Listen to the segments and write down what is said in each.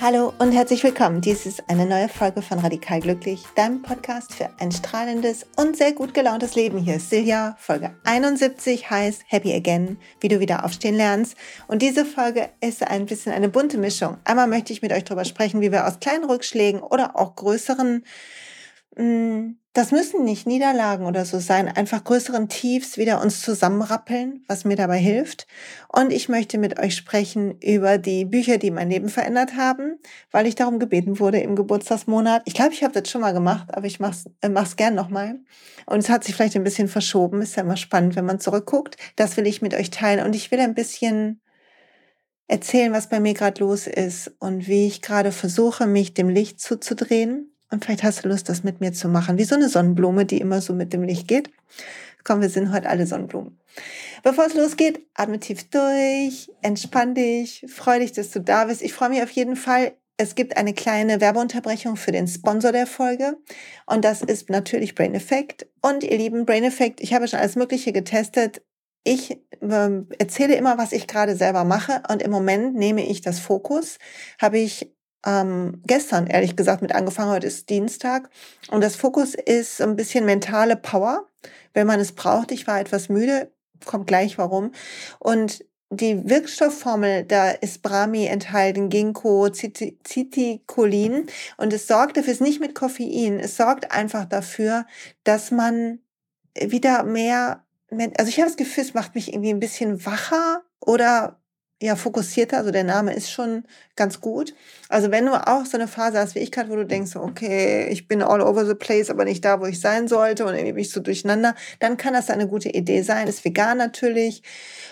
Hallo und herzlich willkommen. Dies ist eine neue Folge von Radikal Glücklich, deinem Podcast für ein strahlendes und sehr gut gelauntes Leben. Hier ist Silja. Folge 71 heißt Happy Again, wie du wieder aufstehen lernst. Und diese Folge ist ein bisschen eine bunte Mischung. Einmal möchte ich mit euch darüber sprechen, wie wir aus kleinen Rückschlägen oder auch größeren Mm, das müssen nicht Niederlagen oder so sein, einfach größeren Tiefs wieder uns zusammenrappeln, was mir dabei hilft. Und ich möchte mit euch sprechen über die Bücher, die mein Leben verändert haben, weil ich darum gebeten wurde im Geburtstagsmonat. Ich glaube, ich habe das schon mal gemacht, aber ich mach's, äh, gern nochmal. Und es hat sich vielleicht ein bisschen verschoben. Ist ja immer spannend, wenn man zurückguckt. Das will ich mit euch teilen. Und ich will ein bisschen erzählen, was bei mir gerade los ist und wie ich gerade versuche, mich dem Licht zuzudrehen und vielleicht hast du Lust, das mit mir zu machen, wie so eine Sonnenblume, die immer so mit dem Licht geht. Komm, wir sind heute alle Sonnenblumen. Bevor es losgeht, atme tief durch, entspann dich, freu dich, dass du da bist. Ich freue mich auf jeden Fall. Es gibt eine kleine Werbeunterbrechung für den Sponsor der Folge und das ist natürlich Brain Effect. Und ihr lieben Brain Effect, ich habe schon alles Mögliche getestet. Ich äh, erzähle immer, was ich gerade selber mache und im Moment nehme ich das Fokus, habe ich ähm, gestern, ehrlich gesagt, mit angefangen. Heute ist Dienstag. Und das Fokus ist ein bisschen mentale Power, wenn man es braucht. Ich war etwas müde, kommt gleich warum. Und die Wirkstoffformel, da ist Brahmi enthalten, Ginkgo, Citicolin. Und es sorgt dafür, es ist nicht mit Koffein, es sorgt einfach dafür, dass man wieder mehr, also ich habe das Gefühl, es macht mich irgendwie ein bisschen wacher oder ja, fokussierter, also der Name ist schon ganz gut. Also wenn du auch so eine Phase hast wie ich gerade, wo du denkst, okay, ich bin all over the place, aber nicht da, wo ich sein sollte und irgendwie bin ich so durcheinander, dann kann das eine gute Idee sein. Ist vegan natürlich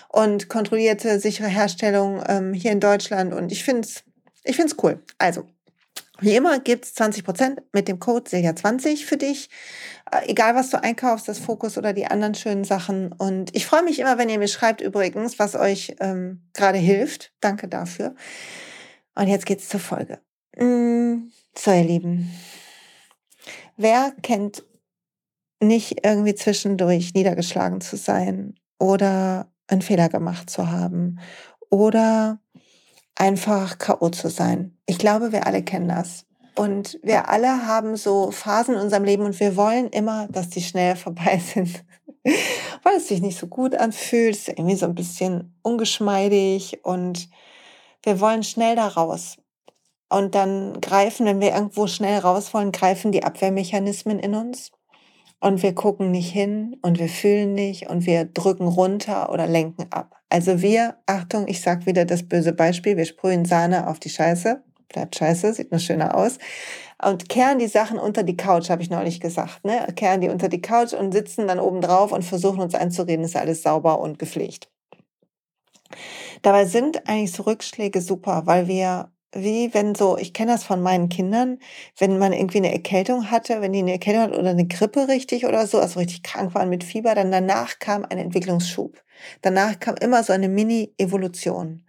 und kontrollierte, sichere Herstellung ähm, hier in Deutschland und ich finde es ich find's cool. Also, wie immer gibt's 20% mit dem Code Silja20 für dich. Äh, egal, was du einkaufst, das Fokus oder die anderen schönen Sachen. Und ich freue mich immer, wenn ihr mir schreibt übrigens, was euch ähm, gerade hilft. Danke dafür. Und jetzt geht's zur Folge. Mm, so, ihr Lieben. Wer kennt nicht irgendwie zwischendurch niedergeschlagen zu sein oder einen Fehler gemacht zu haben oder einfach K.O. zu sein. Ich glaube, wir alle kennen das. Und wir alle haben so Phasen in unserem Leben und wir wollen immer, dass die schnell vorbei sind. Weil es sich nicht so gut anfühlt, ist irgendwie so ein bisschen ungeschmeidig und wir wollen schnell da raus. Und dann greifen, wenn wir irgendwo schnell raus wollen, greifen die Abwehrmechanismen in uns. Und wir gucken nicht hin und wir fühlen nicht und wir drücken runter oder lenken ab. Also wir, Achtung, ich sag wieder das böse Beispiel, wir sprühen Sahne auf die Scheiße bleibt scheiße, sieht nur schöner aus. Und kehren die Sachen unter die Couch, habe ich neulich gesagt. Ne? Kehren die unter die Couch und sitzen dann oben drauf und versuchen uns einzureden, ist alles sauber und gepflegt. Dabei sind eigentlich so Rückschläge super, weil wir wie wenn so, ich kenne das von meinen Kindern, wenn man irgendwie eine Erkältung hatte, wenn die eine Erkältung hatten oder eine Grippe richtig oder so, also richtig krank waren mit Fieber, dann danach kam ein Entwicklungsschub. Danach kam immer so eine Mini-Evolution.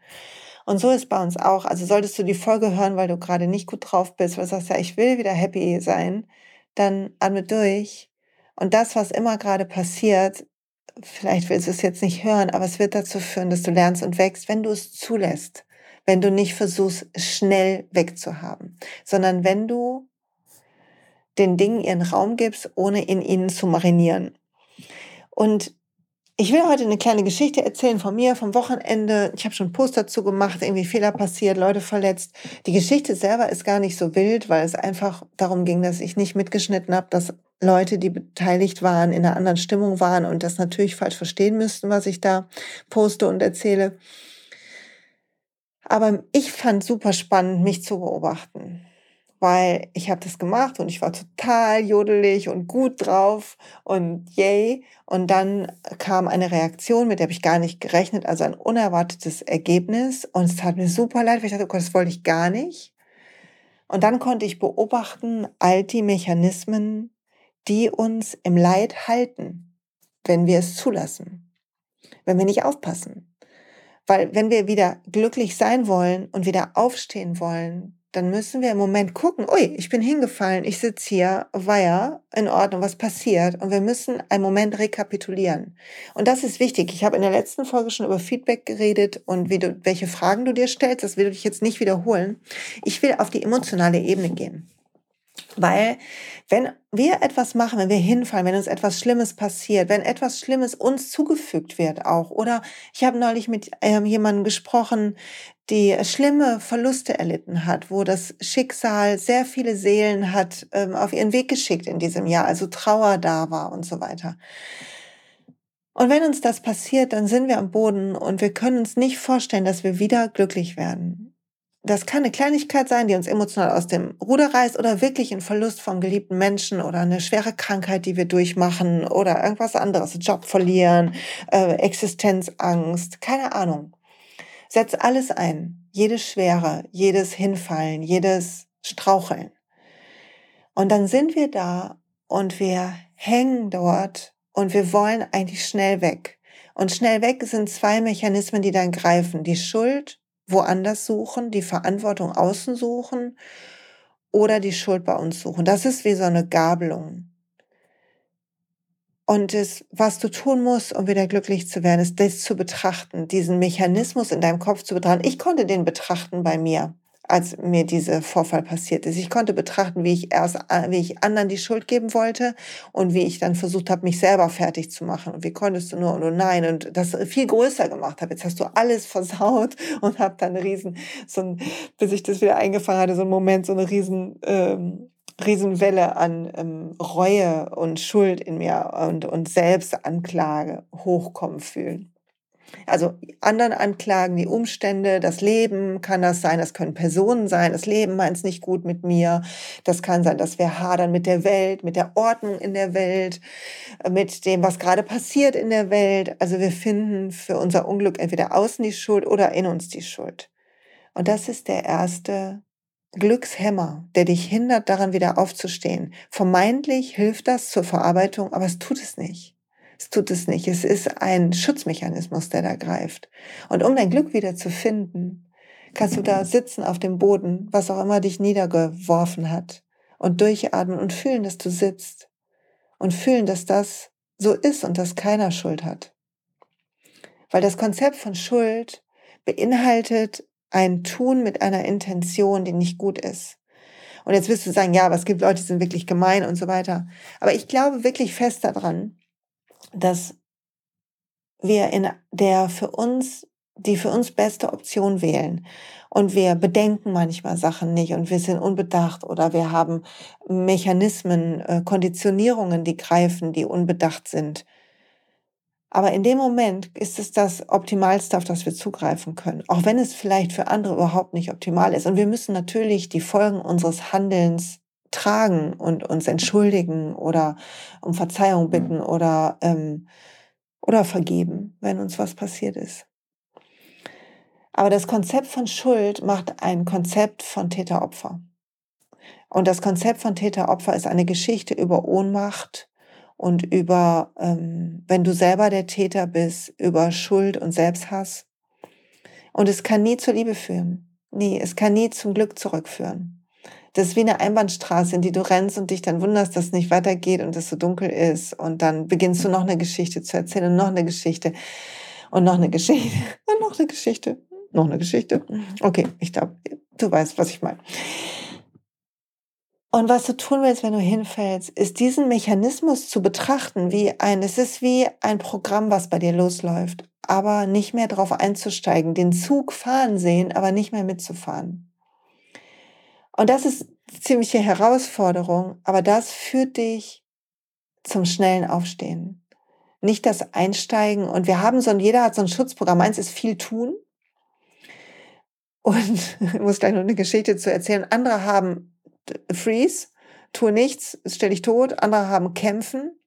Und so ist bei uns auch. Also solltest du die Folge hören, weil du gerade nicht gut drauf bist, weil du sagst, ja, ich will wieder happy sein, dann atme durch. Und das, was immer gerade passiert, vielleicht willst du es jetzt nicht hören, aber es wird dazu führen, dass du lernst und wächst, wenn du es zulässt. Wenn du nicht versuchst, schnell wegzuhaben, sondern wenn du den Dingen ihren Raum gibst, ohne in ihnen zu marinieren. Und ich will heute eine kleine Geschichte erzählen von mir, vom Wochenende. Ich habe schon einen Post dazu gemacht, irgendwie Fehler passiert, Leute verletzt. Die Geschichte selber ist gar nicht so wild, weil es einfach darum ging, dass ich nicht mitgeschnitten habe, dass Leute, die beteiligt waren, in einer anderen Stimmung waren und das natürlich falsch verstehen müssten, was ich da poste und erzähle. Aber ich fand super spannend, mich zu beobachten weil ich habe das gemacht und ich war total jodelig und gut drauf und yay. Und dann kam eine Reaktion, mit der habe ich gar nicht gerechnet, also ein unerwartetes Ergebnis. Und es tat mir super leid, weil ich dachte, oh Gott, das wollte ich gar nicht. Und dann konnte ich beobachten, all die Mechanismen, die uns im Leid halten, wenn wir es zulassen, wenn wir nicht aufpassen. Weil wenn wir wieder glücklich sein wollen und wieder aufstehen wollen, dann müssen wir im Moment gucken, ui, ich bin hingefallen, ich sitze hier, war ja in Ordnung, was passiert? Und wir müssen einen Moment rekapitulieren. Und das ist wichtig. Ich habe in der letzten Folge schon über Feedback geredet und wie du, welche Fragen du dir stellst. Das will ich jetzt nicht wiederholen. Ich will auf die emotionale Ebene gehen. Weil wenn wir etwas machen, wenn wir hinfallen, wenn uns etwas Schlimmes passiert, wenn etwas Schlimmes uns zugefügt wird auch, oder ich habe neulich mit ähm, jemandem gesprochen, die schlimme Verluste erlitten hat, wo das Schicksal sehr viele Seelen hat ähm, auf ihren Weg geschickt in diesem Jahr, also Trauer da war und so weiter. Und wenn uns das passiert, dann sind wir am Boden und wir können uns nicht vorstellen, dass wir wieder glücklich werden das kann eine Kleinigkeit sein, die uns emotional aus dem Ruder reißt oder wirklich ein Verlust vom geliebten Menschen oder eine schwere Krankheit, die wir durchmachen oder irgendwas anderes, Job verlieren, äh, Existenzangst, keine Ahnung. Setz alles ein, jede Schwere, jedes Hinfallen, jedes Straucheln. Und dann sind wir da und wir hängen dort und wir wollen eigentlich schnell weg. Und schnell weg sind zwei Mechanismen, die dann greifen. Die Schuld woanders suchen, die Verantwortung außen suchen oder die Schuld bei uns suchen. Das ist wie so eine Gabelung. Und das, was du tun musst, um wieder glücklich zu werden, ist das zu betrachten, diesen Mechanismus in deinem Kopf zu betrachten. Ich konnte den betrachten bei mir als mir dieser Vorfall passiert ist. Ich konnte betrachten, wie ich erst, äh, wie ich anderen die Schuld geben wollte und wie ich dann versucht habe, mich selber fertig zu machen. Und wie konntest du nur und oh nein und das viel größer gemacht habe. Jetzt hast du alles versaut und habe dann riesen, so ein, bis ich das wieder eingefangen hatte, so ein Moment, so eine riesen, ähm, Riesenwelle an ähm, Reue und Schuld in mir und, und Selbstanklage hochkommen fühlen. Also anderen anklagen, die Umstände, das Leben kann das sein, das können Personen sein, das Leben meint es nicht gut mit mir, das kann sein, dass wir hadern mit der Welt, mit der Ordnung in der Welt, mit dem, was gerade passiert in der Welt. Also wir finden für unser Unglück entweder außen die Schuld oder in uns die Schuld. Und das ist der erste Glückshemmer, der dich hindert, daran wieder aufzustehen. Vermeintlich hilft das zur Verarbeitung, aber es tut es nicht. Es tut es nicht. Es ist ein Schutzmechanismus, der da greift. Und um dein Glück wieder zu finden, kannst du da sitzen auf dem Boden, was auch immer dich niedergeworfen hat, und durchatmen und fühlen, dass du sitzt. Und fühlen, dass das so ist und dass keiner Schuld hat. Weil das Konzept von Schuld beinhaltet ein Tun mit einer Intention, die nicht gut ist. Und jetzt wirst du sagen, ja, aber es gibt Leute, die sind wirklich gemein und so weiter. Aber ich glaube wirklich fest daran, dass wir in der für uns, die für uns beste Option wählen. Und wir bedenken manchmal Sachen nicht und wir sind unbedacht oder wir haben Mechanismen, äh, Konditionierungen, die greifen, die unbedacht sind. Aber in dem Moment ist es das Optimalste, auf das wir zugreifen können. Auch wenn es vielleicht für andere überhaupt nicht optimal ist. Und wir müssen natürlich die Folgen unseres Handelns tragen und uns entschuldigen oder um Verzeihung bitten oder, ähm, oder vergeben, wenn uns was passiert ist. Aber das Konzept von Schuld macht ein Konzept von Täter-Opfer. Und das Konzept von Täter-Opfer ist eine Geschichte über Ohnmacht und über, ähm, wenn du selber der Täter bist, über Schuld und Selbsthass. Und es kann nie zur Liebe führen. Nie. Es kann nie zum Glück zurückführen. Das ist wie eine Einbahnstraße, in die du rennst und dich dann wunderst, dass es nicht weitergeht und es so dunkel ist. Und dann beginnst du noch eine Geschichte zu erzählen und noch eine Geschichte und noch eine Geschichte und noch eine Geschichte, noch eine Geschichte. Okay, ich glaube, du weißt, was ich meine. Und was du tun willst, wenn du hinfällst, ist diesen Mechanismus zu betrachten wie ein, es ist wie ein Programm, was bei dir losläuft, aber nicht mehr darauf einzusteigen, den Zug fahren sehen, aber nicht mehr mitzufahren. Und das ist ziemliche Herausforderung, aber das führt dich zum schnellen Aufstehen. Nicht das Einsteigen. Und wir haben so ein, jeder hat so ein Schutzprogramm. Eins ist viel tun. Und ich muss gleich noch eine Geschichte zu erzählen. Andere haben Freeze, tue nichts, stell dich tot. Andere haben Kämpfen,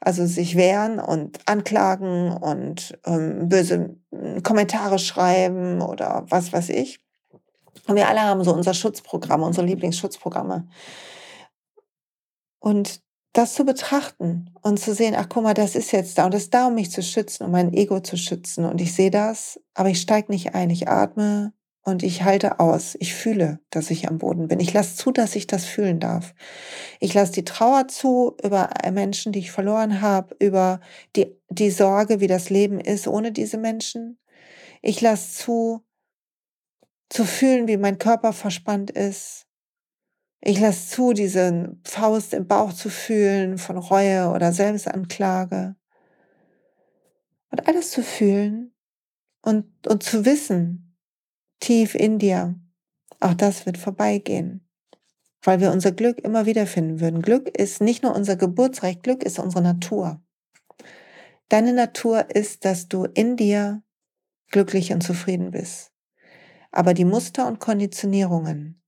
also sich wehren und anklagen und ähm, böse Kommentare schreiben oder was weiß ich. Und wir alle haben so unser Schutzprogramm, unsere Lieblingsschutzprogramme. Und das zu betrachten und zu sehen, ach guck mal, das ist jetzt da und das ist da, um mich zu schützen, um mein Ego zu schützen. Und ich sehe das, aber ich steige nicht ein. Ich atme und ich halte aus. Ich fühle, dass ich am Boden bin. Ich lasse zu, dass ich das fühlen darf. Ich lasse die Trauer zu über Menschen, die ich verloren habe, über die, die Sorge, wie das Leben ist ohne diese Menschen. Ich lasse zu, zu fühlen, wie mein Körper verspannt ist. Ich lasse zu, diese Faust im Bauch zu fühlen von Reue oder Selbstanklage. Und alles zu fühlen und, und zu wissen, tief in dir. Auch das wird vorbeigehen, weil wir unser Glück immer wieder finden würden. Glück ist nicht nur unser Geburtsrecht, Glück ist unsere Natur. Deine Natur ist, dass du in dir glücklich und zufrieden bist. Aber die Muster und Konditionierungen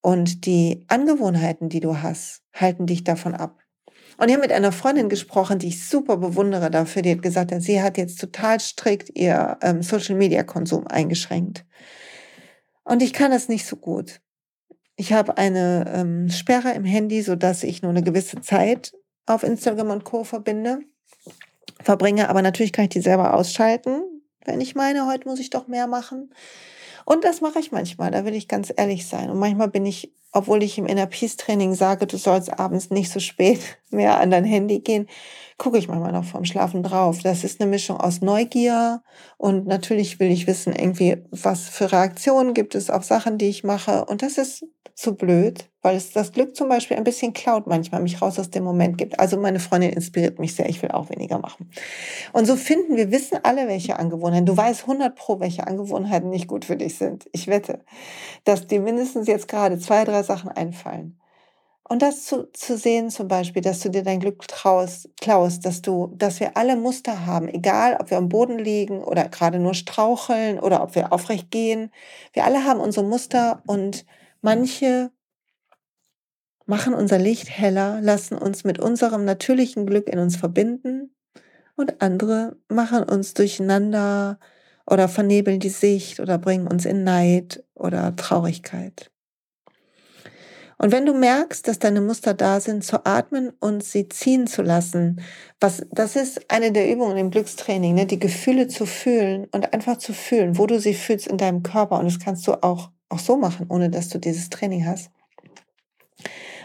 und die Angewohnheiten, die du hast, halten dich davon ab. Und ich habe mit einer Freundin gesprochen, die ich super bewundere dafür, die hat gesagt, sie hat jetzt total strikt ihr ähm, Social-Media-Konsum eingeschränkt. Und ich kann das nicht so gut. Ich habe eine ähm, Sperre im Handy, so dass ich nur eine gewisse Zeit auf Instagram und Co. verbinde, verbringe. Aber natürlich kann ich die selber ausschalten, wenn ich meine, heute muss ich doch mehr machen. Und das mache ich manchmal, da will ich ganz ehrlich sein. Und manchmal bin ich, obwohl ich im Inner Peace Training sage, du sollst abends nicht so spät mehr an dein Handy gehen, gucke ich manchmal noch vorm Schlafen drauf. Das ist eine Mischung aus Neugier und natürlich will ich wissen, irgendwie, was für Reaktionen gibt es auf Sachen, die ich mache. Und das ist so blöd, weil es das Glück zum Beispiel ein bisschen klaut manchmal, mich raus aus dem Moment gibt. Also meine Freundin inspiriert mich sehr, ich will auch weniger machen. Und so finden wir, wissen alle, welche Angewohnheiten. Du weißt 100 pro, welche Angewohnheiten nicht gut für dich sind. Ich wette, dass dir mindestens jetzt gerade zwei, drei Sachen einfallen. Und das zu, zu sehen zum Beispiel, dass du dir dein Glück traust, klaust, dass du, dass wir alle Muster haben, egal ob wir am Boden liegen oder gerade nur straucheln oder ob wir aufrecht gehen. Wir alle haben unsere Muster und manche machen unser Licht heller, lassen uns mit unserem natürlichen Glück in uns verbinden und andere machen uns durcheinander oder vernebeln die Sicht oder bringen uns in Neid oder Traurigkeit. Und wenn du merkst, dass deine Muster da sind, zu atmen und sie ziehen zu lassen, was, das ist eine der Übungen im Glückstraining, ne? die Gefühle zu fühlen und einfach zu fühlen, wo du sie fühlst in deinem Körper. Und das kannst du auch, auch so machen, ohne dass du dieses Training hast.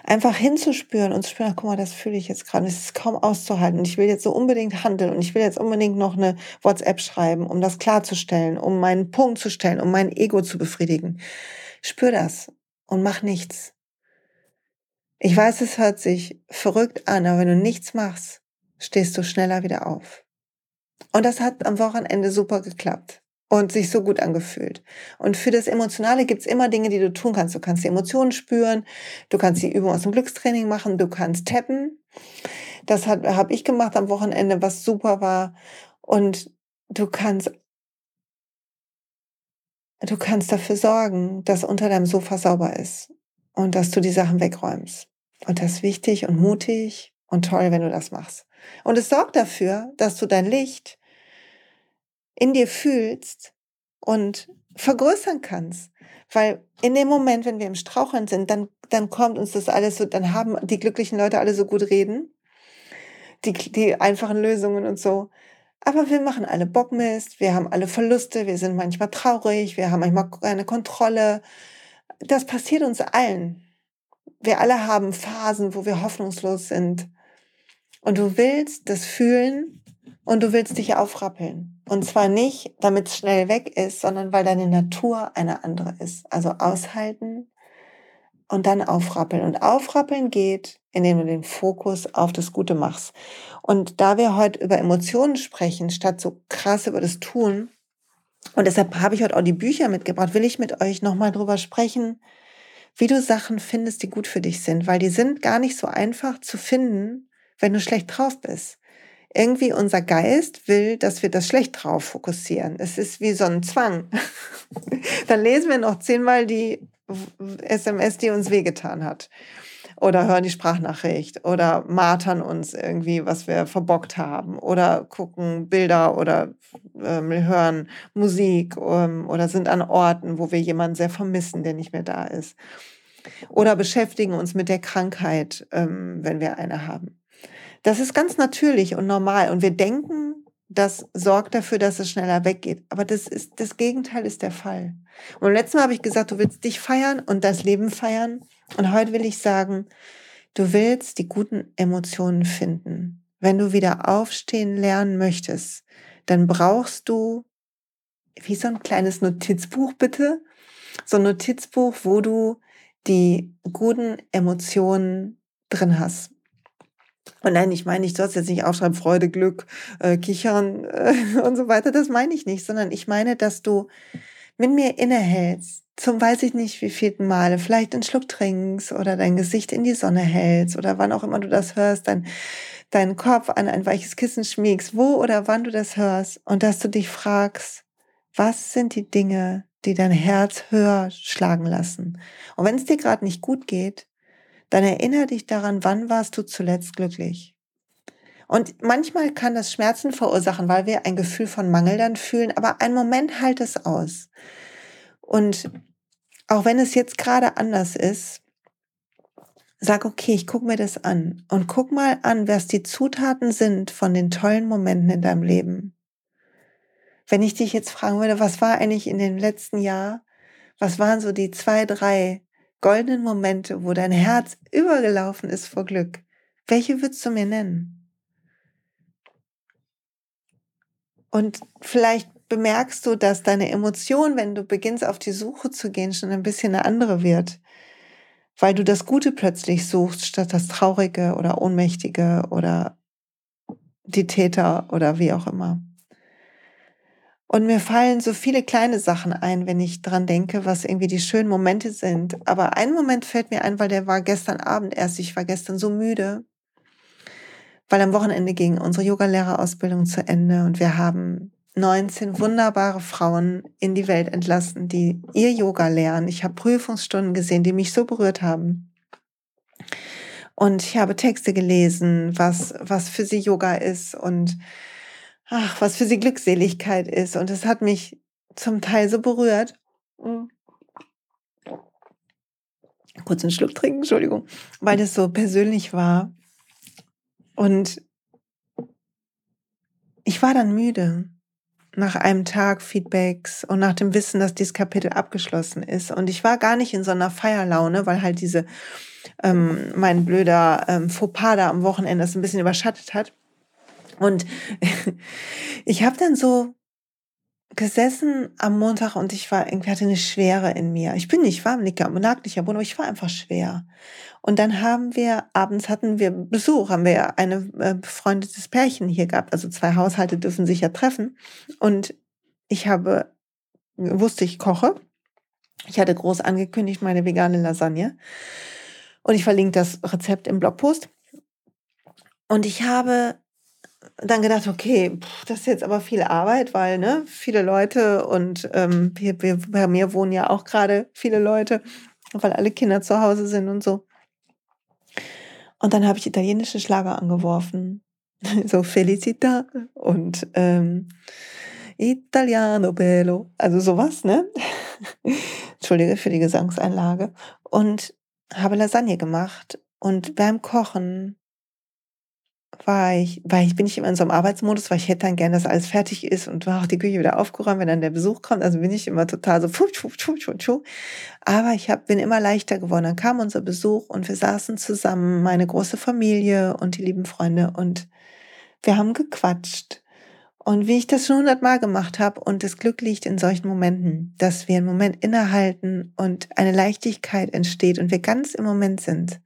Einfach hinzuspüren und zu spüren, ach, guck mal, das fühle ich jetzt gerade. Es ist kaum auszuhalten. Und ich will jetzt so unbedingt handeln und ich will jetzt unbedingt noch eine WhatsApp schreiben, um das klarzustellen, um meinen Punkt zu stellen, um mein Ego zu befriedigen. Spür das und mach nichts. Ich weiß, es hört sich verrückt an, aber wenn du nichts machst, stehst du schneller wieder auf. Und das hat am Wochenende super geklappt und sich so gut angefühlt. Und für das Emotionale gibt's immer Dinge, die du tun kannst. Du kannst die Emotionen spüren, du kannst die Übung aus dem Glückstraining machen, du kannst tappen. Das habe ich gemacht am Wochenende, was super war. Und du kannst du kannst dafür sorgen, dass unter deinem Sofa sauber ist und dass du die Sachen wegräumst. Und das ist wichtig und mutig und toll, wenn du das machst. Und es sorgt dafür, dass du dein Licht in dir fühlst und vergrößern kannst. Weil in dem Moment, wenn wir im Straucheln sind, dann, dann kommt uns das alles so, dann haben die glücklichen Leute alle so gut reden. Die, die einfachen Lösungen und so. Aber wir machen alle Bockmist, wir haben alle Verluste, wir sind manchmal traurig, wir haben manchmal keine Kontrolle. Das passiert uns allen wir alle haben Phasen, wo wir hoffnungslos sind. Und du willst das fühlen und du willst dich aufrappeln. Und zwar nicht, damit es schnell weg ist, sondern weil deine Natur eine andere ist. Also aushalten und dann aufrappeln. Und aufrappeln geht, indem du den Fokus auf das Gute machst. Und da wir heute über Emotionen sprechen, statt so krass über das Tun, und deshalb habe ich heute auch die Bücher mitgebracht, will ich mit euch nochmal drüber sprechen, wie du Sachen findest, die gut für dich sind, weil die sind gar nicht so einfach zu finden, wenn du schlecht drauf bist. Irgendwie unser Geist will, dass wir das schlecht drauf fokussieren. Es ist wie so ein Zwang. Dann lesen wir noch zehnmal die SMS, die uns wehgetan hat. Oder hören die Sprachnachricht oder martern uns irgendwie, was wir verbockt haben. Oder gucken Bilder oder ähm, hören Musik ähm, oder sind an Orten, wo wir jemanden sehr vermissen, der nicht mehr da ist. Oder beschäftigen uns mit der Krankheit, ähm, wenn wir eine haben. Das ist ganz natürlich und normal. Und wir denken, das sorgt dafür, dass es schneller weggeht. Aber das ist, das Gegenteil ist der Fall. Und letztes Mal habe ich gesagt, du willst dich feiern und das Leben feiern. Und heute will ich sagen, du willst die guten Emotionen finden. Wenn du wieder aufstehen lernen möchtest, dann brauchst du wie so ein kleines Notizbuch bitte. So ein Notizbuch, wo du die guten Emotionen drin hast. Und nein, ich meine, ich soll jetzt nicht aufschreiben, Freude, Glück, äh, Kichern äh, und so weiter. Das meine ich nicht, sondern ich meine, dass du mit mir innehältst, zum weiß ich nicht wie vielten Male, vielleicht einen Schluck trinkst oder dein Gesicht in die Sonne hältst oder wann auch immer du das hörst, dein, deinen Kopf an ein weiches Kissen schmiegst, wo oder wann du das hörst und dass du dich fragst, was sind die Dinge, die dein Herz höher schlagen lassen? Und wenn es dir gerade nicht gut geht, dann erinnere dich daran, wann warst du zuletzt glücklich. Und manchmal kann das Schmerzen verursachen, weil wir ein Gefühl von Mangel dann fühlen, aber einen Moment halt es aus. Und auch wenn es jetzt gerade anders ist, sag, okay, ich gucke mir das an und guck mal an, was die Zutaten sind von den tollen Momenten in deinem Leben. Wenn ich dich jetzt fragen würde, was war eigentlich in dem letzten Jahr, was waren so die zwei, drei goldenen Momente, wo dein Herz übergelaufen ist vor Glück, welche würdest du mir nennen? Und vielleicht bemerkst du, dass deine Emotion, wenn du beginnst auf die Suche zu gehen, schon ein bisschen eine andere wird, weil du das Gute plötzlich suchst statt das Traurige oder Ohnmächtige oder die Täter oder wie auch immer. Und mir fallen so viele kleine Sachen ein, wenn ich dran denke, was irgendwie die schönen Momente sind. Aber ein Moment fällt mir ein, weil der war gestern Abend erst. Ich war gestern so müde, weil am Wochenende ging unsere Yogalehrerausbildung zu Ende und wir haben 19 wunderbare Frauen in die Welt entlassen, die ihr Yoga lernen. Ich habe Prüfungsstunden gesehen, die mich so berührt haben. Und ich habe Texte gelesen, was, was für sie Yoga ist und ach, was für sie Glückseligkeit ist. Und es hat mich zum Teil so berührt. Hm. Kurz einen Schluck trinken, Entschuldigung, weil das so persönlich war. Und ich war dann müde nach einem Tag Feedbacks und nach dem Wissen, dass dieses Kapitel abgeschlossen ist. Und ich war gar nicht in so einer Feierlaune, weil halt diese ähm, mein blöder ähm, Fauxpas da am Wochenende das ein bisschen überschattet hat. Und ich habe dann so gesessen am Montag und ich war irgendwie hatte eine Schwere in mir. Ich bin nicht warm, nicht nicht aber ich war einfach schwer. Und dann haben wir abends hatten wir Besuch, haben wir eine äh, befreundetes Pärchen hier gehabt. Also zwei Haushalte dürfen sich ja treffen. Und ich habe wusste ich koche. Ich hatte groß angekündigt meine vegane Lasagne. Und ich verlinke das Rezept im Blogpost. Und ich habe dann gedacht, okay, das ist jetzt aber viel Arbeit, weil ne, viele Leute und ähm, wir, bei mir wohnen ja auch gerade viele Leute, weil alle Kinder zu Hause sind und so. Und dann habe ich italienische Schlager angeworfen, so Felicita und ähm, Italiano Bello, also sowas, ne? Entschuldige für die Gesangseinlage. Und habe Lasagne gemacht und beim Kochen war ich, war ich, bin ich immer in so einem Arbeitsmodus, weil ich hätte dann gerne, dass alles fertig ist und auch die Küche wieder aufgeräumt, wenn dann der Besuch kommt. Also bin ich immer total so, fuh, fuh, fuh, fuh, fuh. aber ich hab, bin immer leichter geworden. Dann kam unser Besuch und wir saßen zusammen, meine große Familie und die lieben Freunde und wir haben gequatscht. Und wie ich das schon hundertmal gemacht habe und das Glück liegt in solchen Momenten, dass wir einen Moment innehalten und eine Leichtigkeit entsteht und wir ganz im Moment sind.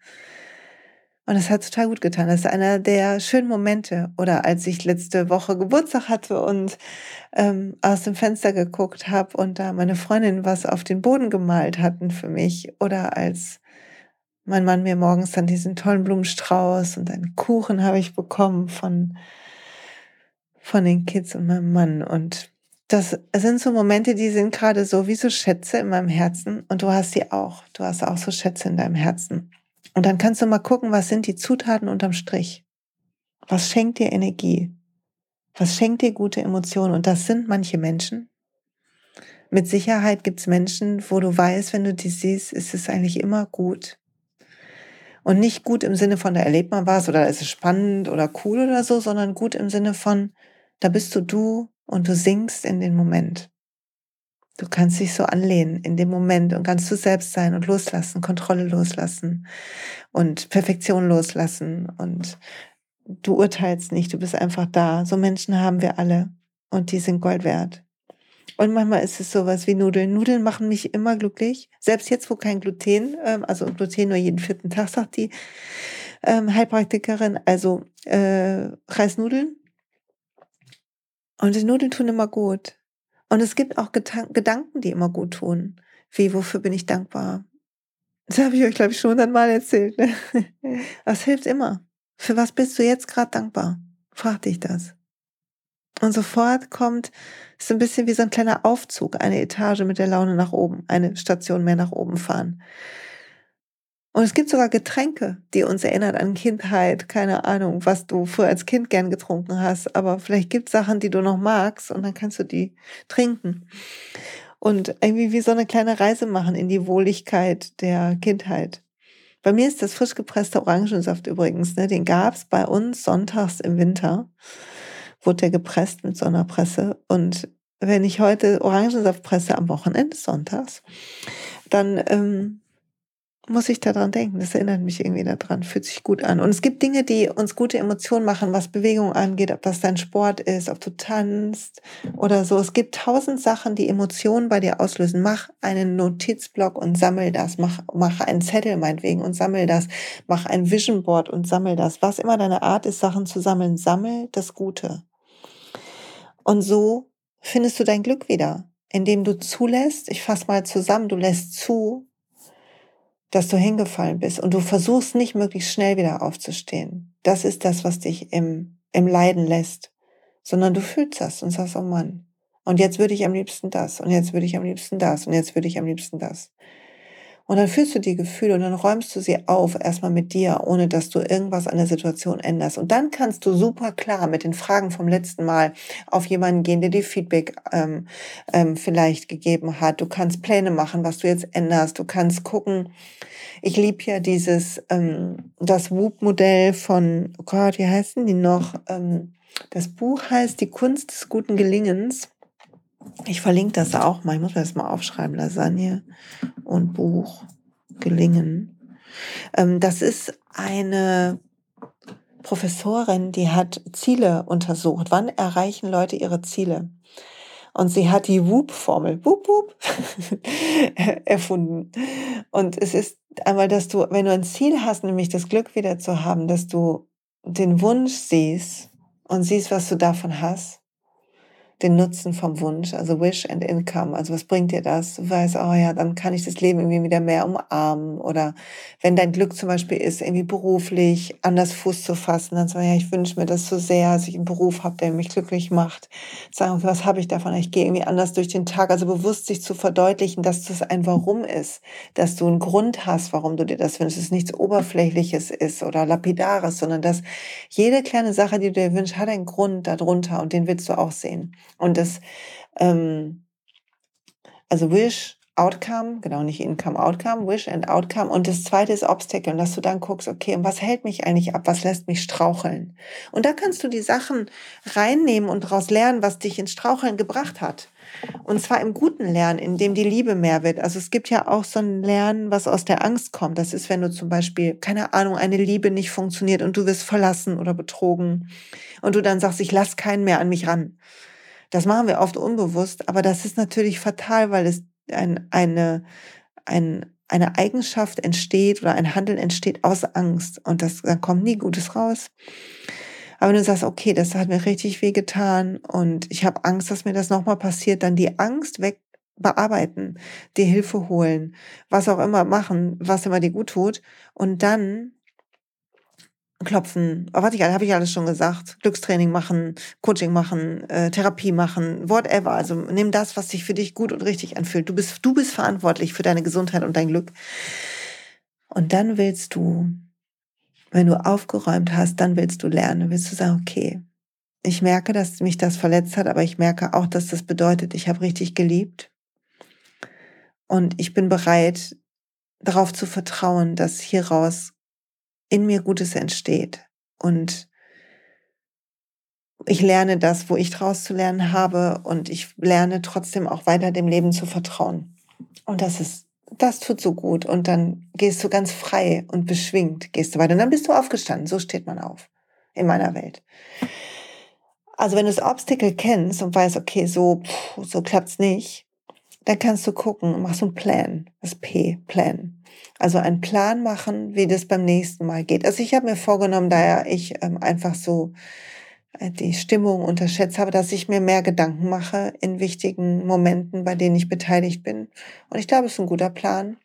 Und es hat total gut getan. Das ist einer der schönen Momente. Oder als ich letzte Woche Geburtstag hatte und ähm, aus dem Fenster geguckt habe und da meine Freundin was auf den Boden gemalt hatten für mich. Oder als mein Mann mir morgens dann diesen tollen Blumenstrauß und einen Kuchen habe ich bekommen von, von den Kids und meinem Mann. Und das sind so Momente, die sind gerade so wie so Schätze in meinem Herzen. Und du hast sie auch. Du hast auch so Schätze in deinem Herzen. Und dann kannst du mal gucken, was sind die Zutaten unterm Strich? Was schenkt dir Energie? Was schenkt dir gute Emotionen? Und das sind manche Menschen. Mit Sicherheit gibt es Menschen, wo du weißt, wenn du die siehst, ist es eigentlich immer gut. Und nicht gut im Sinne von, da erlebt man was oder ist es spannend oder cool oder so, sondern gut im Sinne von, Da bist du du und du singst in den Moment. Du kannst dich so anlehnen in dem Moment und kannst du selbst sein und loslassen, Kontrolle loslassen und Perfektion loslassen und du urteilst nicht, du bist einfach da. So Menschen haben wir alle und die sind Gold wert. Und manchmal ist es sowas wie Nudeln. Nudeln machen mich immer glücklich. Selbst jetzt, wo kein Gluten, ähm, also Gluten nur jeden vierten Tag, sagt die ähm, Heilpraktikerin, also äh, Reisnudeln. Und die Nudeln tun immer gut. Und es gibt auch Gedanken, die immer gut tun. Wie, wofür bin ich dankbar? Das habe ich euch, glaube ich, schon einmal erzählt. Ne? Das hilft immer. Für was bist du jetzt gerade dankbar? Frag dich das. Und sofort kommt, ist ein bisschen wie so ein kleiner Aufzug, eine Etage mit der Laune nach oben, eine Station mehr nach oben fahren. Und es gibt sogar Getränke, die uns erinnern an Kindheit, keine Ahnung, was du früher als Kind gern getrunken hast, aber vielleicht gibt es Sachen, die du noch magst und dann kannst du die trinken. Und irgendwie wie so eine kleine Reise machen in die Wohligkeit der Kindheit. Bei mir ist das frisch gepresste Orangensaft übrigens, ne? den gab's bei uns sonntags im Winter wurde der gepresst mit so einer Presse. Und wenn ich heute Orangensaft presse am Wochenende, sonntags, dann ähm, muss ich daran denken. Das erinnert mich irgendwie daran, fühlt sich gut an. Und es gibt Dinge, die uns gute Emotionen machen, was Bewegung angeht, ob das dein Sport ist, ob du tanzt oder so. Es gibt tausend Sachen, die Emotionen bei dir auslösen. Mach einen Notizblock und sammel das. Mach, mach einen Zettel meinetwegen und sammel das. Mach ein Vision Board und sammel das. Was immer deine Art ist, Sachen zu sammeln, sammel das Gute. Und so findest du dein Glück wieder, indem du zulässt, ich fasse mal zusammen, du lässt zu, dass du hingefallen bist und du versuchst nicht möglichst schnell wieder aufzustehen. Das ist das, was dich im, im Leiden lässt, sondern du fühlst das und sagst, oh Mann, und jetzt würde ich am liebsten das und jetzt würde ich am liebsten das und jetzt würde ich am liebsten das. Und dann fühlst du die Gefühle und dann räumst du sie auf, erstmal mit dir, ohne dass du irgendwas an der Situation änderst. Und dann kannst du super klar mit den Fragen vom letzten Mal auf jemanden gehen, der dir Feedback ähm, ähm, vielleicht gegeben hat. Du kannst Pläne machen, was du jetzt änderst. Du kannst gucken. Ich liebe ja dieses, ähm, das Whoop-Modell von, oh Gott, wie heißen die noch? Ähm, das Buch heißt Die Kunst des guten Gelingens. Ich verlinke das auch mal. Ich muss mir das mal aufschreiben. Lasagne und Buch gelingen. Ähm, das ist eine Professorin, die hat Ziele untersucht. Wann erreichen Leute ihre Ziele? Und sie hat die Whoop-Formel, Whoop, Whoop, erfunden. Und es ist einmal, dass du, wenn du ein Ziel hast, nämlich das Glück wieder zu haben, dass du den Wunsch siehst und siehst, was du davon hast den Nutzen vom Wunsch, also Wish and Income. Also was bringt dir das? Du weißt, oh ja, dann kann ich das Leben irgendwie wieder mehr umarmen. Oder wenn dein Glück zum Beispiel ist, irgendwie beruflich anders Fuß zu fassen, dann sagen, ja, ich wünsche mir das so sehr, dass ich einen Beruf habe, der mich glücklich macht. Sagen, was habe ich davon? Ich gehe irgendwie anders durch den Tag. Also bewusst sich zu verdeutlichen, dass das ein Warum ist, dass du einen Grund hast, warum du dir das wünschst, dass nichts Oberflächliches ist oder Lapidares, sondern dass jede kleine Sache, die du dir wünschst, hat einen Grund darunter und den willst du auch sehen. Und das, ähm, also Wish, Outcome, genau nicht Income, Outcome, Wish and Outcome. Und das zweite ist Obstacle, dass du dann guckst, okay, und was hält mich eigentlich ab? Was lässt mich straucheln? Und da kannst du die Sachen reinnehmen und daraus lernen, was dich ins Straucheln gebracht hat. Und zwar im guten Lernen, in dem die Liebe mehr wird. Also es gibt ja auch so ein Lernen, was aus der Angst kommt. Das ist, wenn du zum Beispiel, keine Ahnung, eine Liebe nicht funktioniert und du wirst verlassen oder betrogen und du dann sagst, ich lass keinen mehr an mich ran. Das machen wir oft unbewusst, aber das ist natürlich fatal, weil es ein, eine, ein, eine Eigenschaft entsteht oder ein Handeln entsteht aus Angst und das, dann kommt nie Gutes raus. Aber wenn du sagst, okay, das hat mir richtig weh getan und ich habe Angst, dass mir das nochmal passiert, dann die Angst weg bearbeiten, dir Hilfe holen, was auch immer machen, was immer dir gut tut und dann klopfen, was ich habe ich alles schon gesagt, Glückstraining machen, Coaching machen, äh, Therapie machen, whatever. Also nimm das, was sich für dich gut und richtig anfühlt. Du bist du bist verantwortlich für deine Gesundheit und dein Glück. Und dann willst du, wenn du aufgeräumt hast, dann willst du lernen, willst du sagen, okay, ich merke, dass mich das verletzt hat, aber ich merke auch, dass das bedeutet, ich habe richtig geliebt. Und ich bin bereit, darauf zu vertrauen, dass hieraus in mir Gutes entsteht. Und ich lerne das, wo ich draus zu lernen habe und ich lerne trotzdem auch weiter dem Leben zu vertrauen. Und das ist, das tut so gut. Und dann gehst du ganz frei und beschwingt, gehst du weiter. Und dann bist du aufgestanden. So steht man auf in meiner Welt. Also wenn du das Obstacle kennst und weißt, okay, so, so klappt's nicht, dann kannst du gucken, machst du einen Plan, das P, Plan. Also einen Plan machen, wie das beim nächsten Mal geht. Also ich habe mir vorgenommen, da ja ich ähm, einfach so äh, die Stimmung unterschätzt habe, dass ich mir mehr Gedanken mache in wichtigen Momenten, bei denen ich beteiligt bin. Und ich glaube, es ist ein guter Plan.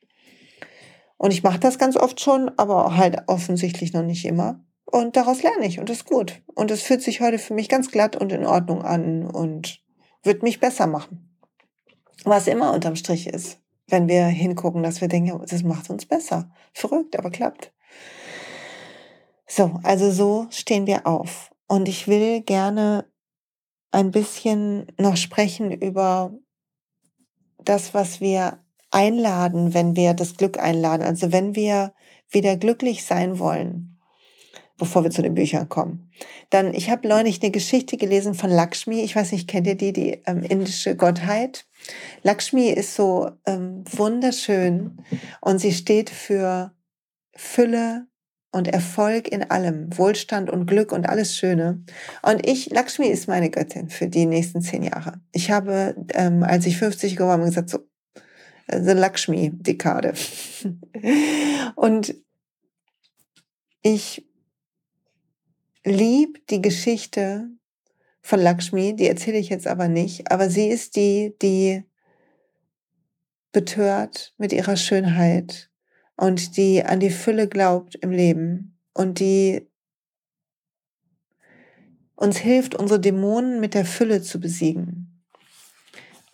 Und ich mache das ganz oft schon, aber halt offensichtlich noch nicht immer. Und daraus lerne ich und das ist gut. Und es fühlt sich heute für mich ganz glatt und in Ordnung an und wird mich besser machen. Was immer unterm Strich ist, wenn wir hingucken, dass wir denken, das macht uns besser. Verrückt, aber klappt. So, also so stehen wir auf. Und ich will gerne ein bisschen noch sprechen über das, was wir einladen, wenn wir das Glück einladen. Also wenn wir wieder glücklich sein wollen, bevor wir zu den Büchern kommen. Dann, ich habe neulich eine Geschichte gelesen von Lakshmi. Ich weiß nicht, kennt ihr die, die ähm, indische Gottheit? Lakshmi ist so ähm, wunderschön und sie steht für Fülle, und Erfolg in allem, Wohlstand und Glück und alles Schöne. Und ich, Lakshmi ist meine Göttin für die nächsten zehn Jahre. Ich habe, ähm, als ich 50 geworden bin, gesagt, so, the Lakshmi-Dekade. und ich liebe die Geschichte von Lakshmi, die erzähle ich jetzt aber nicht, aber sie ist die, die betört mit ihrer Schönheit und die an die Fülle glaubt im Leben und die uns hilft, unsere Dämonen mit der Fülle zu besiegen.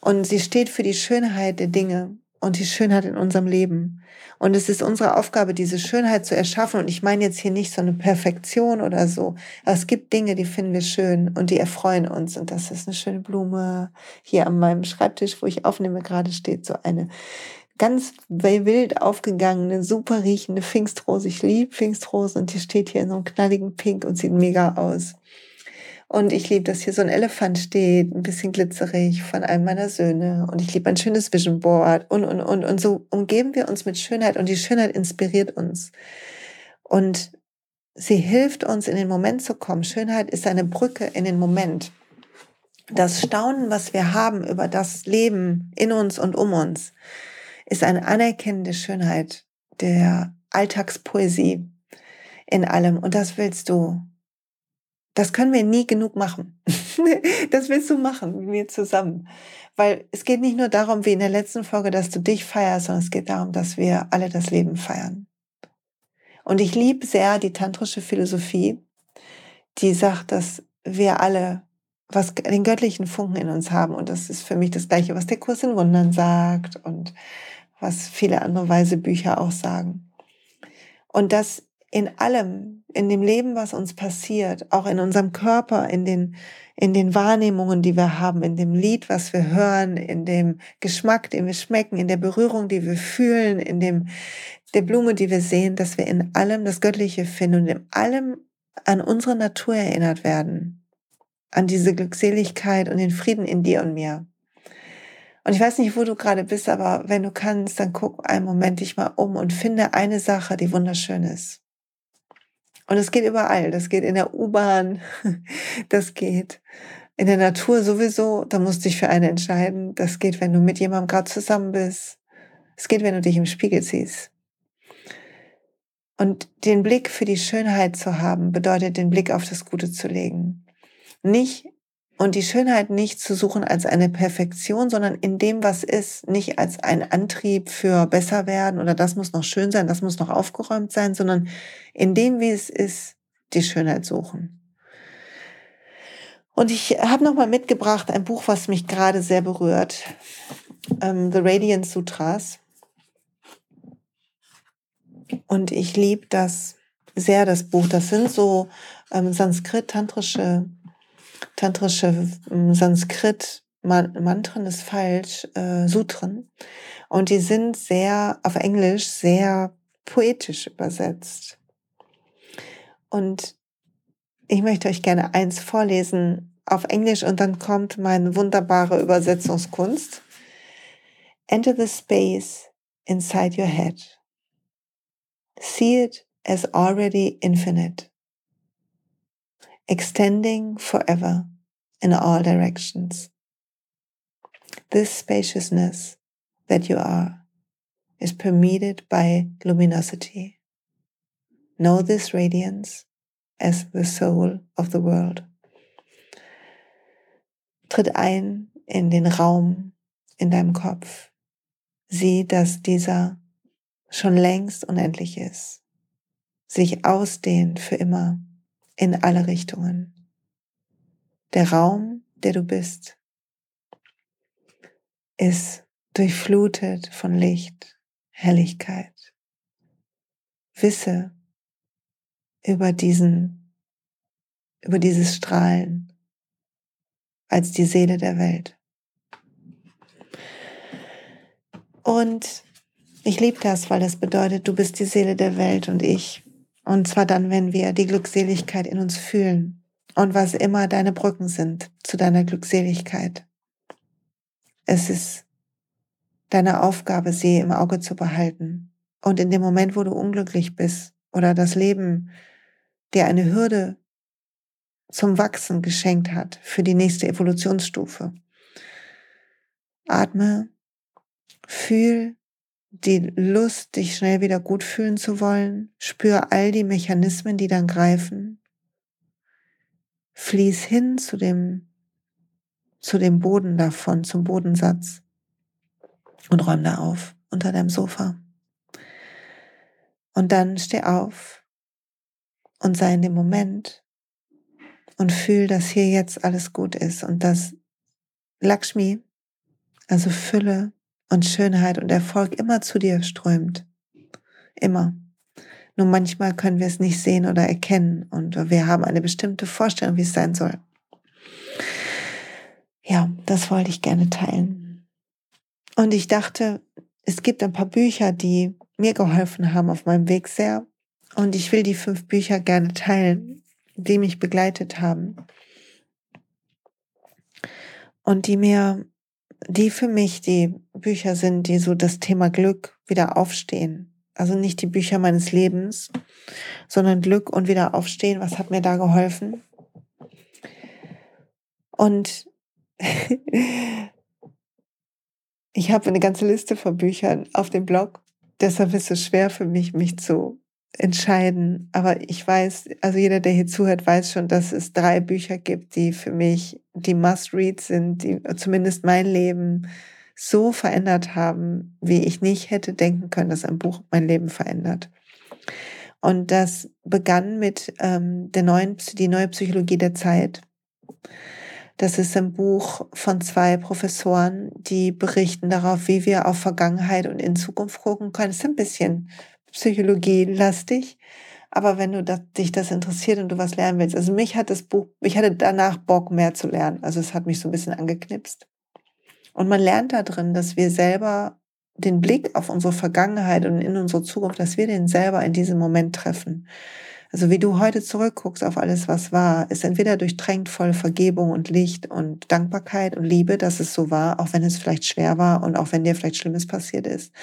Und sie steht für die Schönheit der Dinge und die Schönheit in unserem Leben. Und es ist unsere Aufgabe, diese Schönheit zu erschaffen. Und ich meine jetzt hier nicht so eine Perfektion oder so. Aber es gibt Dinge, die finden wir schön und die erfreuen uns. Und das ist eine schöne Blume. Hier an meinem Schreibtisch, wo ich aufnehme, gerade steht so eine ganz wild aufgegangene, super riechende Pfingstrose. Ich liebe Pfingstrose und die steht hier in so einem knalligen Pink und sieht mega aus. Und ich liebe, dass hier so ein Elefant steht, ein bisschen glitzerig von einem meiner Söhne. Und ich liebe ein schönes Vision Board und, und, und. Und so umgeben wir uns mit Schönheit und die Schönheit inspiriert uns. Und sie hilft uns in den Moment zu kommen. Schönheit ist eine Brücke in den Moment. Das Staunen, was wir haben über das Leben in uns und um uns, ist eine anerkennende Schönheit der Alltagspoesie in allem. Und das willst du. Das können wir nie genug machen. das willst du machen mit mir zusammen. Weil es geht nicht nur darum, wie in der letzten Folge, dass du dich feierst, sondern es geht darum, dass wir alle das Leben feiern. Und ich liebe sehr die tantrische Philosophie, die sagt, dass wir alle was den göttlichen Funken in uns haben. Und das ist für mich das Gleiche, was der Kurs in Wundern sagt und was viele andere weise Bücher auch sagen. Und das in allem, in dem Leben, was uns passiert, auch in unserem Körper, in den, in den Wahrnehmungen, die wir haben, in dem Lied, was wir hören, in dem Geschmack, den wir schmecken, in der Berührung, die wir fühlen, in dem, der Blume, die wir sehen, dass wir in allem das Göttliche finden und in allem an unsere Natur erinnert werden, an diese Glückseligkeit und den Frieden in dir und mir. Und ich weiß nicht, wo du gerade bist, aber wenn du kannst, dann guck einen Moment dich mal um und finde eine Sache, die wunderschön ist. Und es geht überall. Das geht in der U-Bahn, das geht in der Natur sowieso. Da musst du dich für eine entscheiden. Das geht, wenn du mit jemandem gerade zusammen bist. Es geht, wenn du dich im Spiegel siehst. Und den Blick für die Schönheit zu haben, bedeutet den Blick auf das Gute zu legen. Nicht und die Schönheit nicht zu suchen als eine Perfektion, sondern in dem, was ist, nicht als ein Antrieb für besser werden oder das muss noch schön sein, das muss noch aufgeräumt sein, sondern in dem, wie es ist, die Schönheit suchen. Und ich habe nochmal mitgebracht ein Buch, was mich gerade sehr berührt, ähm, The Radiant Sutras. Und ich liebe das sehr, das Buch. Das sind so ähm, sanskrit-tantrische tantrische ähm, Sanskrit Mantren ist falsch, äh, Sutren. Und die sind sehr, auf Englisch, sehr poetisch übersetzt. Und ich möchte euch gerne eins vorlesen auf Englisch und dann kommt meine wunderbare Übersetzungskunst. Enter the space inside your head. See it as already infinite, extending forever in all directions. This spaciousness that you are is permeated by luminosity. Know this radiance as the soul of the world. Tritt ein in den Raum in deinem Kopf. Sieh, dass dieser schon längst unendlich ist, sich ausdehnt für immer in alle Richtungen. Der Raum, der du bist, ist durchflutet von Licht, Helligkeit. Wisse über diesen, über dieses Strahlen als die Seele der Welt. Und ich liebe das, weil das bedeutet, du bist die Seele der Welt und ich. Und zwar dann, wenn wir die Glückseligkeit in uns fühlen und was immer deine Brücken sind zu deiner Glückseligkeit. Es ist deine Aufgabe, sie im Auge zu behalten. Und in dem Moment, wo du unglücklich bist oder das Leben dir eine Hürde zum Wachsen geschenkt hat für die nächste Evolutionsstufe, atme, fühl die Lust, dich schnell wieder gut fühlen zu wollen, spür all die Mechanismen, die dann greifen, fließ hin zu dem, zu dem Boden davon, zum Bodensatz. Und räum da auf unter deinem Sofa. Und dann steh auf und sei in dem Moment und fühl, dass hier jetzt alles gut ist. Und dass Lakshmi, also Fülle und Schönheit und Erfolg immer zu dir strömt. Immer. Nur manchmal können wir es nicht sehen oder erkennen und wir haben eine bestimmte Vorstellung, wie es sein soll. Ja, das wollte ich gerne teilen. Und ich dachte, es gibt ein paar Bücher, die mir geholfen haben auf meinem Weg sehr. Und ich will die fünf Bücher gerne teilen, die mich begleitet haben. Und die mir, die für mich die Bücher sind, die so das Thema Glück wieder aufstehen. Also nicht die Bücher meines Lebens, sondern Glück und wieder aufstehen. Was hat mir da geholfen? Und Ich habe eine ganze Liste von Büchern auf dem Blog. Deshalb ist es schwer für mich, mich zu entscheiden. Aber ich weiß, also jeder, der hier zuhört, weiß schon, dass es drei Bücher gibt, die für mich die Must-Reads sind, die zumindest mein Leben so verändert haben, wie ich nicht hätte denken können, dass ein Buch mein Leben verändert. Und das begann mit ähm, der neuen, die neue Psychologie der Zeit. Das ist ein Buch von zwei Professoren, die berichten darauf, wie wir auf Vergangenheit und in Zukunft gucken können. Es ist ein bisschen psychologielastig, aber wenn du das, dich das interessiert und du was lernen willst, also mich hat das Buch, ich hatte danach Bock mehr zu lernen. Also es hat mich so ein bisschen angeknipst. Und man lernt da drin, dass wir selber den Blick auf unsere Vergangenheit und in unsere Zukunft, dass wir den selber in diesem Moment treffen. Also wie du heute zurückguckst auf alles, was war, ist entweder durchtränkt voll Vergebung und Licht und Dankbarkeit und Liebe, dass es so war, auch wenn es vielleicht schwer war und auch wenn dir vielleicht Schlimmes passiert ist.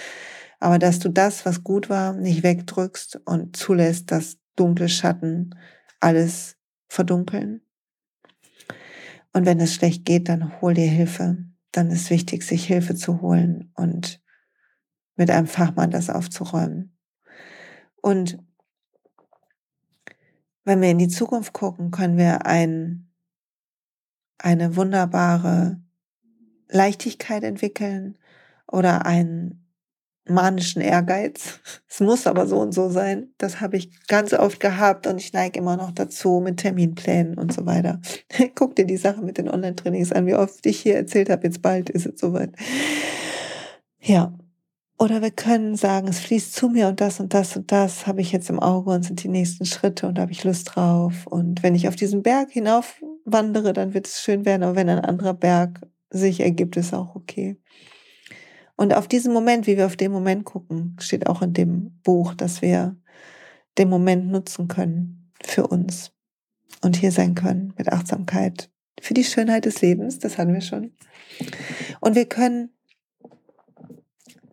Aber dass du das, was gut war, nicht wegdrückst und zulässt, dass dunkle Schatten alles verdunkeln. Und wenn es schlecht geht, dann hol dir Hilfe. Dann ist wichtig, sich Hilfe zu holen und mit einem Fachmann das aufzuräumen. Und wenn wir in die Zukunft gucken, können wir ein, eine wunderbare Leichtigkeit entwickeln oder einen manischen Ehrgeiz. Es muss aber so und so sein. Das habe ich ganz oft gehabt und ich neige immer noch dazu mit Terminplänen und so weiter. Guck dir die Sache mit den Online-Trainings an, wie oft ich hier erzählt habe, jetzt bald ist es soweit. Ja, oder wir können sagen, es fließt zu mir und das und das und das habe ich jetzt im Auge und sind die nächsten Schritte und habe ich Lust drauf. Und wenn ich auf diesen Berg hinauf wandere, dann wird es schön werden. Aber wenn ein anderer Berg sich ergibt, ist auch okay. Und auf diesen Moment, wie wir auf den Moment gucken, steht auch in dem Buch, dass wir den Moment nutzen können für uns. und hier sein können mit Achtsamkeit für die Schönheit des Lebens, das hatten wir schon. Und wir können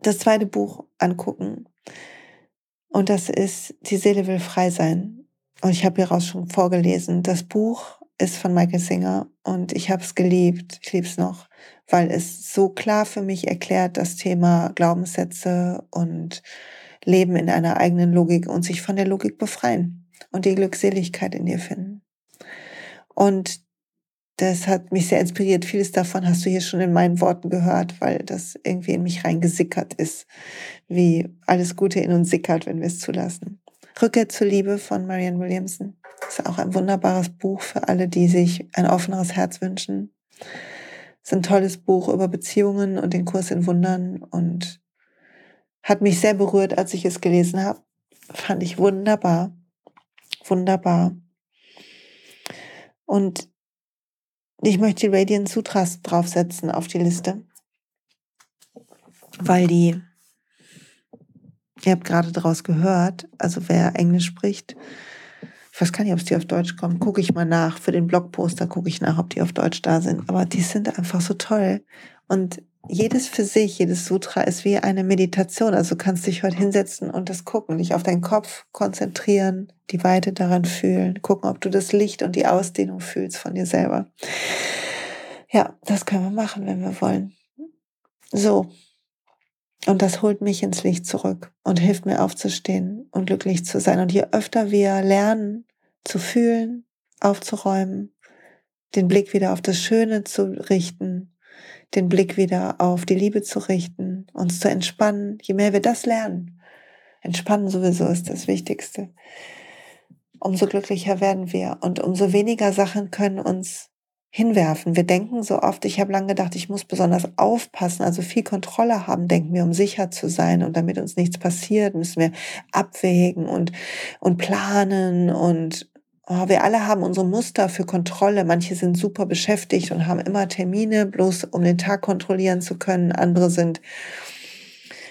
das zweite Buch angucken. Und das ist Die Seele will frei sein. Und ich habe hieraus schon vorgelesen. Das Buch ist von Michael Singer und ich habe es geliebt. Ich liebe es noch, weil es so klar für mich erklärt das Thema Glaubenssätze und Leben in einer eigenen Logik und sich von der Logik befreien und die Glückseligkeit in dir finden. Und das hat mich sehr inspiriert. Vieles davon hast du hier schon in meinen Worten gehört, weil das irgendwie in mich reingesickert ist, wie alles Gute in uns sickert, wenn wir es zulassen. Rückkehr zur Liebe von Marianne Williamson ist auch ein wunderbares Buch für alle, die sich ein offeneres Herz wünschen. Ist ein tolles Buch über Beziehungen und den Kurs in Wundern und hat mich sehr berührt, als ich es gelesen habe. Fand ich wunderbar. Wunderbar. Und ich möchte die Radiant Sutras draufsetzen auf die Liste, weil die, ihr habt gerade daraus gehört, also wer Englisch spricht, ich weiß gar nicht, ob die auf Deutsch kommen, gucke ich mal nach. Für den Blogposter gucke ich nach, ob die auf Deutsch da sind. Aber die sind einfach so toll. Und jedes für sich, jedes Sutra ist wie eine Meditation. Also kannst dich heute hinsetzen und das gucken, dich auf deinen Kopf konzentrieren, die Weite daran fühlen, gucken, ob du das Licht und die Ausdehnung fühlst von dir selber. Ja, das können wir machen, wenn wir wollen. So. Und das holt mich ins Licht zurück und hilft mir aufzustehen und glücklich zu sein. Und je öfter wir lernen zu fühlen, aufzuräumen, den Blick wieder auf das Schöne zu richten, den Blick wieder auf die Liebe zu richten, uns zu entspannen. Je mehr wir das lernen, entspannen sowieso ist das Wichtigste, umso glücklicher werden wir und umso weniger Sachen können uns hinwerfen. Wir denken so oft, ich habe lange gedacht, ich muss besonders aufpassen, also viel Kontrolle haben, denken wir, um sicher zu sein und damit uns nichts passiert, müssen wir abwägen und, und planen und Oh, wir alle haben unsere Muster für Kontrolle. Manche sind super beschäftigt und haben immer Termine, bloß um den Tag kontrollieren zu können. Andere sind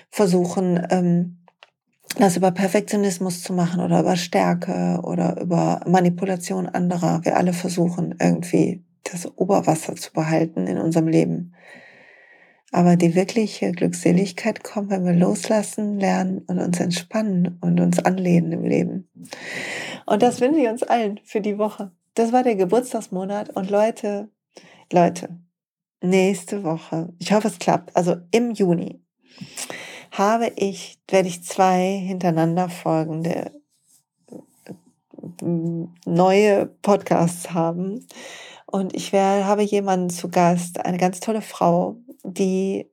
versuchen, ähm, das über Perfektionismus zu machen oder über Stärke oder über Manipulation anderer. Wir alle versuchen irgendwie das Oberwasser zu behalten in unserem Leben. Aber die wirkliche Glückseligkeit kommt, wenn wir loslassen, lernen und uns entspannen und uns anlehnen im Leben. Und das wünsche ich uns allen für die Woche. Das war der Geburtstagsmonat und Leute, Leute, nächste Woche, ich hoffe es klappt, also im Juni, habe ich, werde ich zwei hintereinander folgende äh, neue Podcasts haben. Und ich werde, habe jemanden zu Gast, eine ganz tolle Frau, die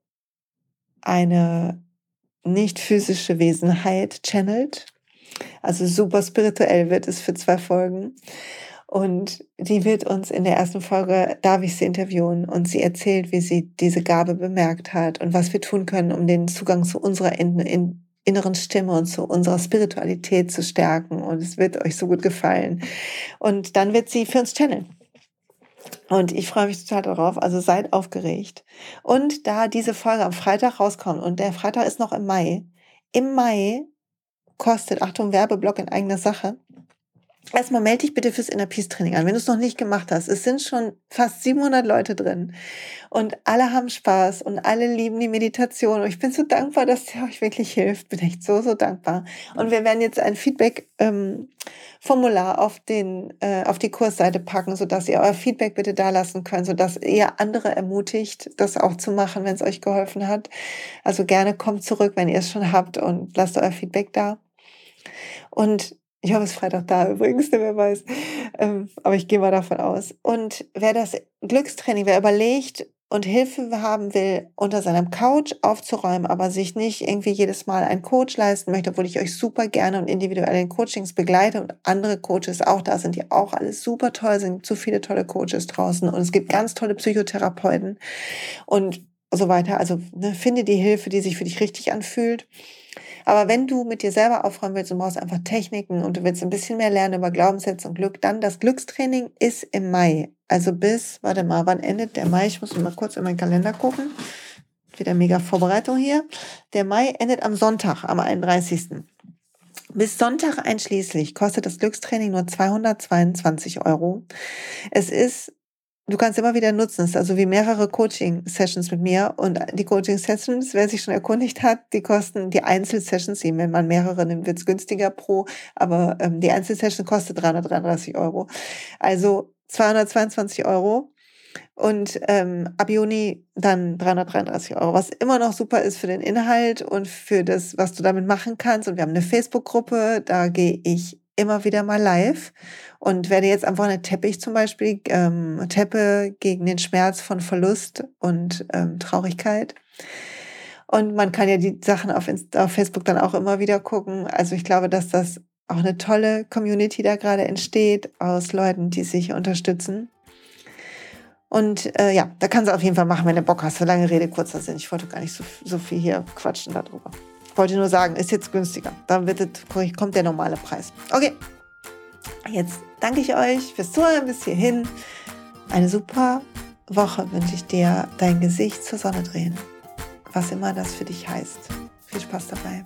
eine nicht physische Wesenheit channelt also super spirituell wird es für zwei Folgen. Und die wird uns in der ersten Folge, darf ich sie interviewen und sie erzählt, wie sie diese Gabe bemerkt hat und was wir tun können, um den Zugang zu unserer in, in, inneren Stimme und zu unserer Spiritualität zu stärken. Und es wird euch so gut gefallen. Und dann wird sie für uns channeln. Und ich freue mich total darauf. Also seid aufgeregt. Und da diese Folge am Freitag rauskommt und der Freitag ist noch im Mai, im Mai kostet, Achtung, Werbeblock in eigener Sache. Erstmal melde dich bitte fürs Inner Peace Training an, wenn du es noch nicht gemacht hast. Es sind schon fast 700 Leute drin und alle haben Spaß und alle lieben die Meditation. Und ich bin so dankbar, dass sie euch wirklich hilft. Bin echt so, so dankbar. Und wir werden jetzt ein Feedback-Formular ähm, auf, den, äh, auf die Kursseite packen, sodass ihr euer Feedback bitte da lassen könnt, sodass ihr andere ermutigt, das auch zu machen, wenn es euch geholfen hat. Also gerne kommt zurück, wenn ihr es schon habt und lasst euer Feedback da. Und ich hoffe, es ist Freitag da übrigens, wer weiß. Ähm, aber ich gehe mal davon aus. Und wer das Glückstraining, wer überlegt und Hilfe haben will, unter seinem Couch aufzuräumen, aber sich nicht irgendwie jedes Mal einen Coach leisten möchte, obwohl ich euch super gerne und individuell in Coachings begleite und andere Coaches auch da sind, die auch alles super toll sind, zu viele tolle Coaches draußen und es gibt ganz tolle Psychotherapeuten und so weiter. Also ne, finde die Hilfe, die sich für dich richtig anfühlt. Aber wenn du mit dir selber aufräumen willst und brauchst einfach Techniken und du willst ein bisschen mehr lernen über Glaubenssätze und Glück, dann das Glückstraining ist im Mai. Also bis, warte mal, wann endet der Mai? Ich muss mal kurz in meinen Kalender gucken. Wieder mega Vorbereitung hier. Der Mai endet am Sonntag, am 31. Bis Sonntag einschließlich kostet das Glückstraining nur 222 Euro. Es ist du kannst immer wieder nutzen. Es ist also wie mehrere Coaching-Sessions mit mir. Und die Coaching-Sessions, wer sich schon erkundigt hat, die kosten die Einzelsessions, wenn man mehrere nimmt, wird es günstiger pro. Aber ähm, die Einzelsession kostet 333 Euro. Also 222 Euro. Und ähm, ab Juni dann 333 Euro, was immer noch super ist für den Inhalt und für das, was du damit machen kannst. Und wir haben eine Facebook-Gruppe, da gehe ich immer wieder mal live und werde jetzt einfach eine Teppich zum Beispiel, ähm, Teppe gegen den Schmerz von Verlust und ähm, Traurigkeit. Und man kann ja die Sachen auf, Insta auf Facebook dann auch immer wieder gucken. Also ich glaube, dass das auch eine tolle Community da gerade entsteht aus Leuten, die sich unterstützen. Und äh, ja, da kannst du auf jeden Fall machen, wenn du Bock hast. So lange Rede, kurzer Sinn. Ich wollte gar nicht so, so viel hier quatschen darüber. Ich wollte nur sagen, ist jetzt günstiger. Dann wird es, kommt der normale Preis. Okay, Jetzt danke ich euch fürs Zuhören bis hierhin. Eine super Woche wünsche ich dir. Dein Gesicht zur Sonne drehen. Was immer das für dich heißt. Viel Spaß dabei.